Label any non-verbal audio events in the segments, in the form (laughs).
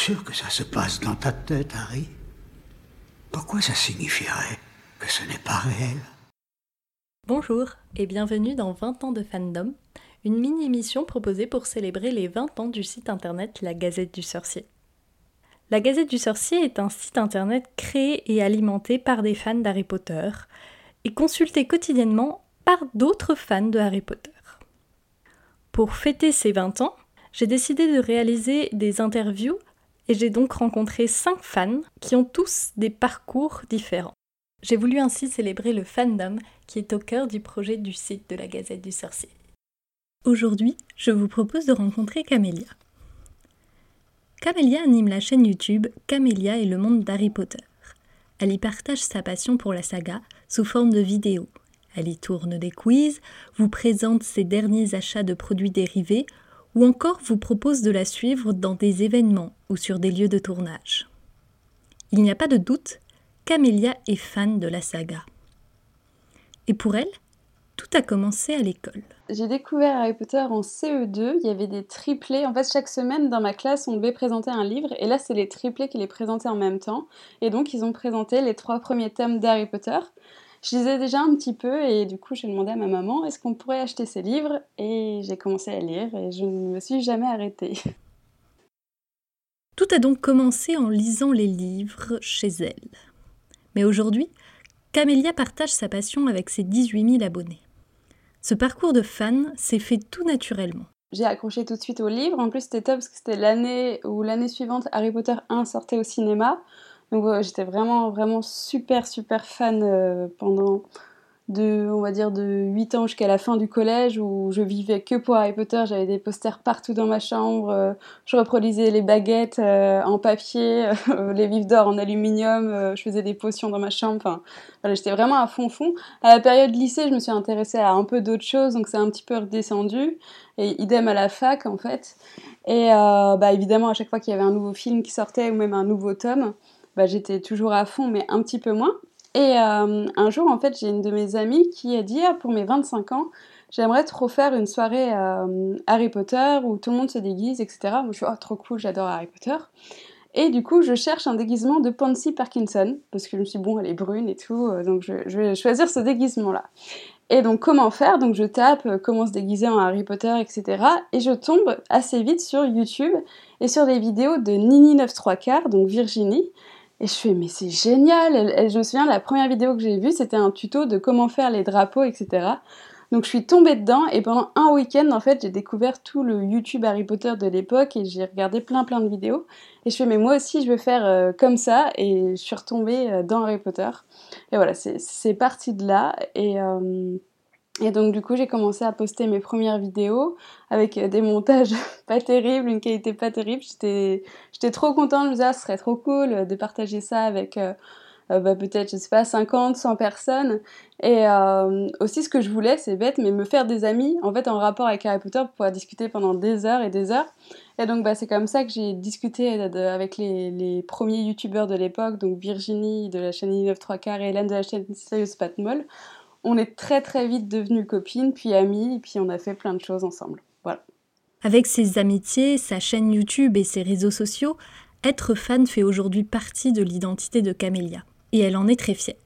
sûr que ça se passe dans ta tête, Harry Pourquoi ça signifierait que ce n'est pas réel? Bonjour et bienvenue dans 20 ans de fandom, une mini-émission proposée pour célébrer les 20 ans du site internet La Gazette du Sorcier. La Gazette du Sorcier est un site internet créé et alimenté par des fans d'Harry Potter et consulté quotidiennement par d'autres fans de Harry Potter. Pour fêter ces 20 ans, j'ai décidé de réaliser des interviews et j'ai donc rencontré 5 fans qui ont tous des parcours différents. J'ai voulu ainsi célébrer le fandom qui est au cœur du projet du site de la Gazette du Sorcier. Aujourd'hui, je vous propose de rencontrer Camélia. Camélia anime la chaîne YouTube Camélia et le monde d'Harry Potter. Elle y partage sa passion pour la saga sous forme de vidéos. Elle y tourne des quiz, vous présente ses derniers achats de produits dérivés ou encore vous propose de la suivre dans des événements ou sur des lieux de tournage. Il n'y a pas de doute, Camélia est fan de la saga. Et pour elle, tout a commencé à l'école. J'ai découvert Harry Potter en CE2, il y avait des triplés. En fait, chaque semaine dans ma classe, on devait présenter un livre, et là, c'est les triplés qui les présentaient en même temps. Et donc, ils ont présenté les trois premiers tomes d'Harry Potter. Je lisais déjà un petit peu et du coup j'ai demandé à ma maman est-ce qu'on pourrait acheter ces livres? Et j'ai commencé à lire et je ne me suis jamais arrêtée. Tout a donc commencé en lisant les livres chez elle. Mais aujourd'hui, Camélia partage sa passion avec ses 18 000 abonnés. Ce parcours de fan s'est fait tout naturellement. J'ai accroché tout de suite au livre. En plus, c'était top parce que c'était l'année où l'année suivante Harry Potter 1 sortait au cinéma. Donc j'étais vraiment, vraiment super, super fan euh, pendant de, on va dire, de 8 ans jusqu'à la fin du collège où je vivais que pour Harry Potter. J'avais des posters partout dans ma chambre. Euh, je reproduisais les baguettes euh, en papier, (laughs) les vifs d'or en aluminium. je faisais des potions dans ma chambre. Enfin, voilà, j'étais vraiment à fond, fond. À la période lycée, je me suis intéressée à un peu d'autres choses, donc c'est un petit peu redescendu. Et idem à la fac, en fait. Et bah, évidemment, à chaque fois qu'il y avait un nouveau film qui sortait ou même un nouveau tome, bah, j'étais toujours à fond, mais un petit peu moins. Et euh, un jour, en fait, j'ai une de mes amies qui a dit ah, pour mes 25 ans, j'aimerais trop faire une soirée euh, Harry Potter où tout le monde se déguise, etc. Moi, je suis oh, trop cool, j'adore Harry Potter. Et du coup, je cherche un déguisement de Pansy Parkinson, parce que je me suis dit, bon, elle est brune et tout, euh, donc je, vais choisir ce déguisement-là. Et donc, comment faire? Donc, je tape comment se déguiser en Harry Potter, etc. Et je tombe assez vite sur YouTube et sur des vidéos de Nini 9 3 quarts, donc Virginie, et je fais, mais c'est génial Je me souviens, la première vidéo que j'ai vue, c'était un tuto de comment faire les drapeaux, etc. Donc je suis tombée dedans et pendant un week-end, en fait, j'ai découvert tout le YouTube Harry Potter de l'époque et j'ai regardé plein plein de vidéos. Et je fais, mais moi aussi, je veux faire euh, comme ça. Et je suis retombée euh, dans Harry Potter. Et voilà, c'est parti de là. Et... Euh, et donc du coup j'ai commencé à poster mes premières vidéos avec euh, des montages (laughs) pas terribles, une qualité pas terrible. J'étais, trop contente, je me disais ah, ce serait trop cool euh, de partager ça avec euh, bah, peut-être je sais pas 50, 100 personnes. Et aussi ce que je voulais, c'est bête, mais me faire des amis en fait rapport avec Harry Potter pour pouvoir discuter pendant des heures et des heures. Et donc bah, c'est comme ça que j'ai discuté avec les, les, premiers youtubeurs de l'époque, donc Virginie de la chaîne 9 3 quarts et Hélène de la chaîne Serious Patmol on est très très vite devenues copines, puis amies, et puis on a fait plein de choses ensemble. Voilà. Avec ses amitiés, sa chaîne YouTube et ses réseaux sociaux, être fan fait aujourd'hui partie de l'identité de Camélia. Et elle en est très fière.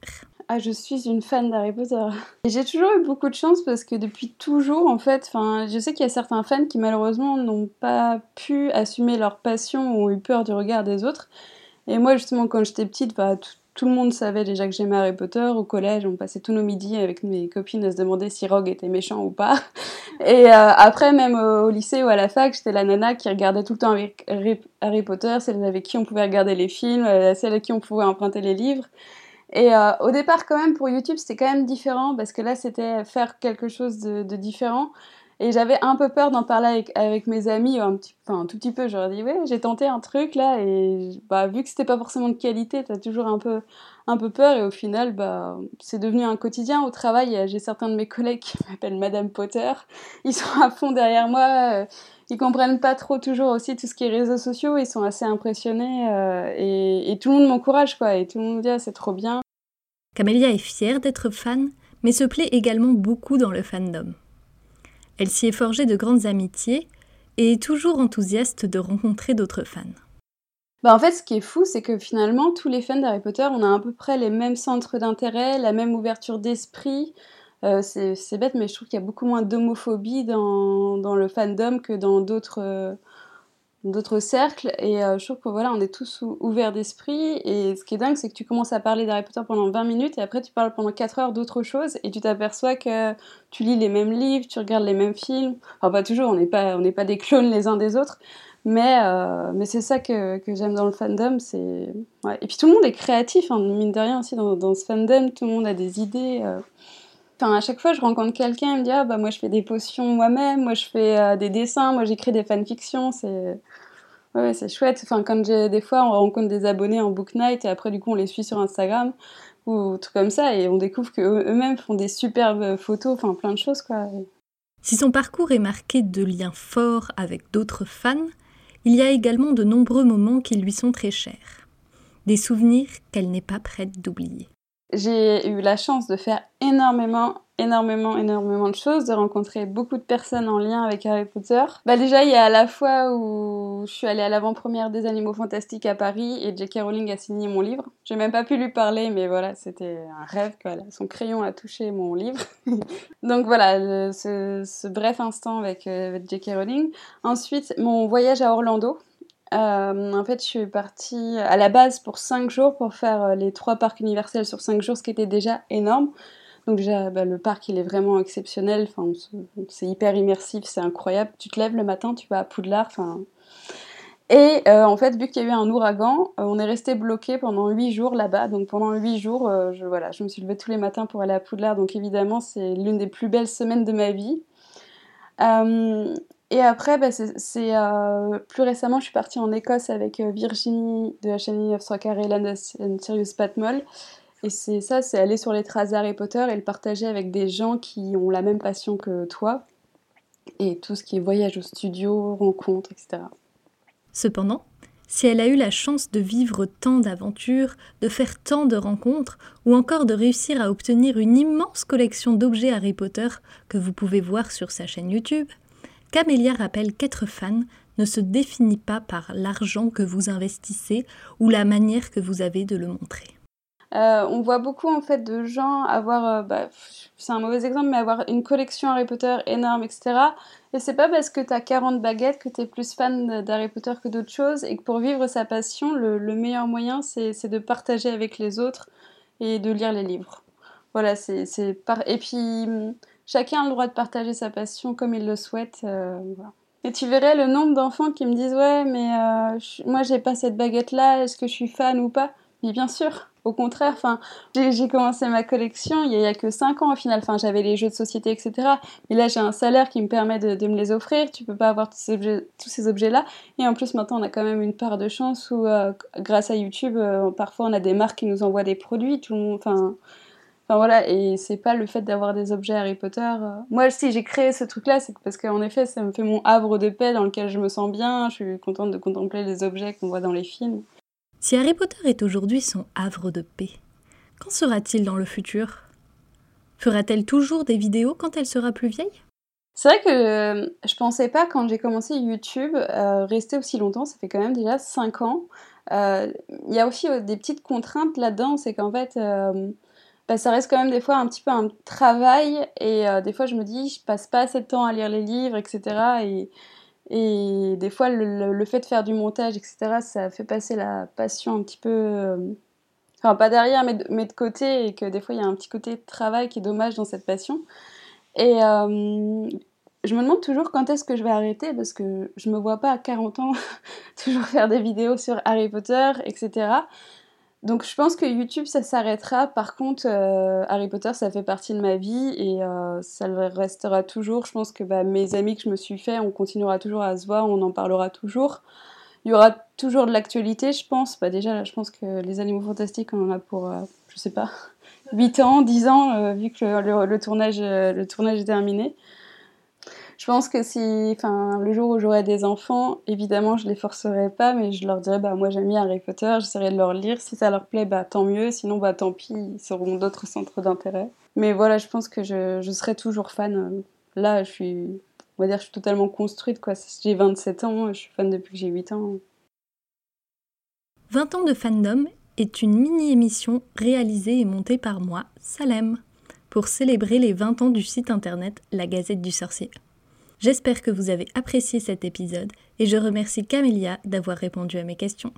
Ah, je suis une fan d'Harry Potter. J'ai toujours eu beaucoup de chance parce que depuis toujours, en fait, je sais qu'il y a certains fans qui malheureusement n'ont pas pu assumer leur passion ou ont eu peur du regard des autres. Et moi, justement, quand j'étais petite, bah, tout, tout le monde savait déjà que j'aimais Harry Potter. Au collège, on passait tous nos midis avec mes copines à se demander si Rogue était méchant ou pas. (laughs) Et euh, après, même au, lycée ou à la fac, j'étais la nana qui regardait tout le temps Harry Potter, celle avec qui on pouvait regarder les films, euh, celle avec qui on pouvait emprunter les livres. Et euh, au départ, quand même, pour YouTube, c'était quand même différent parce que là, c'était faire quelque chose de, de différent. Et j'avais un peu peur d'en parler avec, avec, mes amis, un, enfin, un tout petit peu. J'aurais dit, ouais, j'ai tenté un truc là, et bah, vu que c'était pas forcément de qualité, t'as toujours un peu, un peu peur, et au final, bah, c'est devenu un quotidien. Au travail, j'ai certains de mes collègues qui (laughs) m'appellent Madame Potter. Ils sont à fond derrière moi. Euh, ils comprennent pas trop toujours aussi tout ce qui est réseaux sociaux. Ils sont assez impressionnés, euh, et, et, tout le monde m'encourage, quoi. Et tout le monde me dit, ah, c'est trop bien. Camélia est fière d'être fan, mais se plaît également beaucoup dans le fandom. Elle s'y est forgée de grandes amitiés et est toujours enthousiaste de rencontrer d'autres fans. bah en fait, ce qui est fou, c'est que finalement, tous les fans d'Harry Potter, on a à peu près les mêmes centres d'intérêt, la même ouverture d'esprit. Euh, c'est bête, mais je trouve qu'il y a beaucoup moins d'homophobie dans, dans, le fandom que dans d'autres euh, d'autres cercles. Et euh, je trouve que voilà, on est tous ouverts d'esprit. Et ce qui est dingue, c'est que tu commences à parler d'Harry Potter pendant 20 minutes et après tu parles pendant 4 heures d'autre chose et tu t'aperçois que tu lis les mêmes livres, tu regardes les mêmes films. Enfin, pas toujours, on n'est pas, pas des clones les uns des autres. Mais, euh, mais c'est ça que, que j'aime dans le fandom. c'est. Et puis tout le monde est créatif, hein, mine de rien aussi dans, dans, ce fandom, tout le monde a des idées. Euh. Enfin, à chaque fois, je rencontre quelqu'un, il me dit Ah, bah, moi, je fais des potions moi-même, moi, je fais euh, des dessins, moi, j'écris des fanfictions. C'est ouais, c'est chouette. Enfin, quand des fois, on rencontre des abonnés en Book Night et après, du coup, on les suit sur Instagram ou tout comme ça et on découvre qu'eux-mêmes font des superbes photos, enfin, plein de choses, quoi. Si son parcours est marqué de liens forts avec d'autres fans, il y a également de nombreux moments qui lui sont très chers. Des souvenirs qu'elle n'est pas prête d'oublier. J'ai eu la chance de faire énormément, énormément, énormément de choses, de rencontrer beaucoup de personnes en lien avec Harry Potter. Bah déjà, il y a la fois où je suis allée à l'avant-première des Animaux Fantastiques à Paris et J.K. Rowling a signé mon livre. J'ai même pas pu lui parler, mais voilà, c'était un rêve. Quoi. Son crayon a touché mon livre. (laughs) Donc voilà, ce, bref instant avec, euh, avec J.K. Rowling. Ensuite, mon voyage à Orlando. Euh, en fait, je suis partie à la base pour 5 jours pour faire euh, les trois parcs universels sur 5 jours, ce qui était déjà énorme. Donc déjà, bah, le parc, il est vraiment exceptionnel. Enfin, c'est hyper immersif, c'est incroyable. Tu te lèves le matin, tu vas à Poudlard. Enfin, et euh, en fait, vu qu'il y a eu un ouragan, on est resté bloqué pendant 8 jours là-bas. Donc pendant 8 jours, je, voilà, je me suis levée tous les matins pour aller à Poudlard. Donc évidemment, c'est l'une des plus belles semaines de ma vie. Et après, bah, c'est euh, plus récemment, je suis partie en Écosse avec euh, Virginie de la chaîne of Soccer et Land Sirius Patmol. Et c'est ça, c'est aller sur les traces d'Harry Potter et le partager avec des gens qui ont la même passion que toi. Et tout ce qui est voyage au studio, rencontres, etc. Cependant, si elle a eu la chance de vivre tant d'aventures, de faire tant de rencontres, ou encore de réussir à obtenir une immense collection d'objets Harry Potter que vous pouvez voir sur sa chaîne YouTube, Camélia rappelle qu'être fan ne se définit pas par l'argent que vous investissez ou la manière que vous avez de le montrer. Euh, on voit beaucoup en fait de gens avoir, euh, bah, c'est un mauvais exemple, mais avoir une collection Harry Potter énorme, etc. Et c'est pas parce que tu as 40 baguettes que tu es plus fan d'Harry Potter que d'autres choses, et que pour vivre sa passion, le, meilleur moyen c'est de partager avec les autres et de lire les livres. Voilà, c'est par... Et puis chacun a le droit de partager sa passion comme il le souhaite. Euh, Et tu verrais le nombre d'enfants qui me disent ouais mais euh, moi j'ai pas cette baguette là, est-ce que je suis fan ou pas? Mais bien sûr, au contraire, j'ai commencé ma collection il y, a, que 5 ans au final, j'avais les jeux de société etc. Et là j'ai un salaire qui me permet de, me les offrir, tu peux pas avoir tous ces objets, là. Et en plus maintenant on a quand même une part de chance où euh, grâce à YouTube parfois on a des marques qui nous envoient des produits, tout le monde, Enfin voilà, et c'est pas le fait d'avoir des objets Harry Potter. Euh. Moi, si j'ai créé ce truc-là, c'est parce qu'en effet, ça me fait mon havre de paix dans lequel je me sens bien. Je suis contente de contempler les objets qu'on voit dans les films. Si Harry Potter est aujourd'hui son havre de paix, quand sera-t-il dans le futur? Fera-t-elle toujours des vidéos quand elle sera plus vieille? C'est vrai que euh, je pensais pas quand j'ai commencé YouTube euh, rester aussi longtemps, ça fait quand même déjà 5 ans. Il y a aussi des petites contraintes là-dedans, c'est qu'en fait, bah, ça reste quand même des fois un petit peu un travail et euh, des fois je me dis je passe pas assez de temps à lire les livres etc et, des fois le, fait de faire du montage etc ça fait passer la passion un petit peu euh, enfin pas derrière mais de, côté et que des fois il y a un petit côté travail qui est dommage dans cette passion. Et euh, je me demande toujours quand est-ce que je vais arrêter parce que je me vois pas à 40 ans (laughs) toujours faire des vidéos sur Harry Potter etc donc je pense que YouTube ça s'arrêtera. Par contre, euh, Harry Potter ça fait partie de ma vie et euh, ça le restera toujours. Je pense que bah, mes amis que je me suis fait, on continuera toujours à se voir, on en parlera toujours. Il y aura toujours de l'actualité, je pense. Bah, déjà, je pense que les animaux fantastiques, on en a pour, euh, je sais pas, (laughs) 8 ans, 10 ans, vu que le, tournage, le tournage est terminé. Je pense que si, enfin, le jour où j'aurai des enfants, évidemment, je les forcerai pas, mais je leur dirai, bah, moi j'aime bien Harry Potter, j'essaierai de leur lire. Si ça leur plaît, bah, tant mieux. Sinon, bah, tant pis, ils seront d'autres centres d'intérêt. Mais voilà, je pense que je, serai toujours fan. Là, je suis, on va dire, je suis totalement construite, quoi. J'ai 27 ans, je suis fan depuis que j'ai 8 ans. 20 ans de fandom est une mini-émission réalisée et montée par moi, Salem, pour célébrer les 20 ans du site internet La Gazette du Sorcier. J'espère que vous avez apprécié cet épisode et je remercie Camélia d'avoir répondu à mes questions.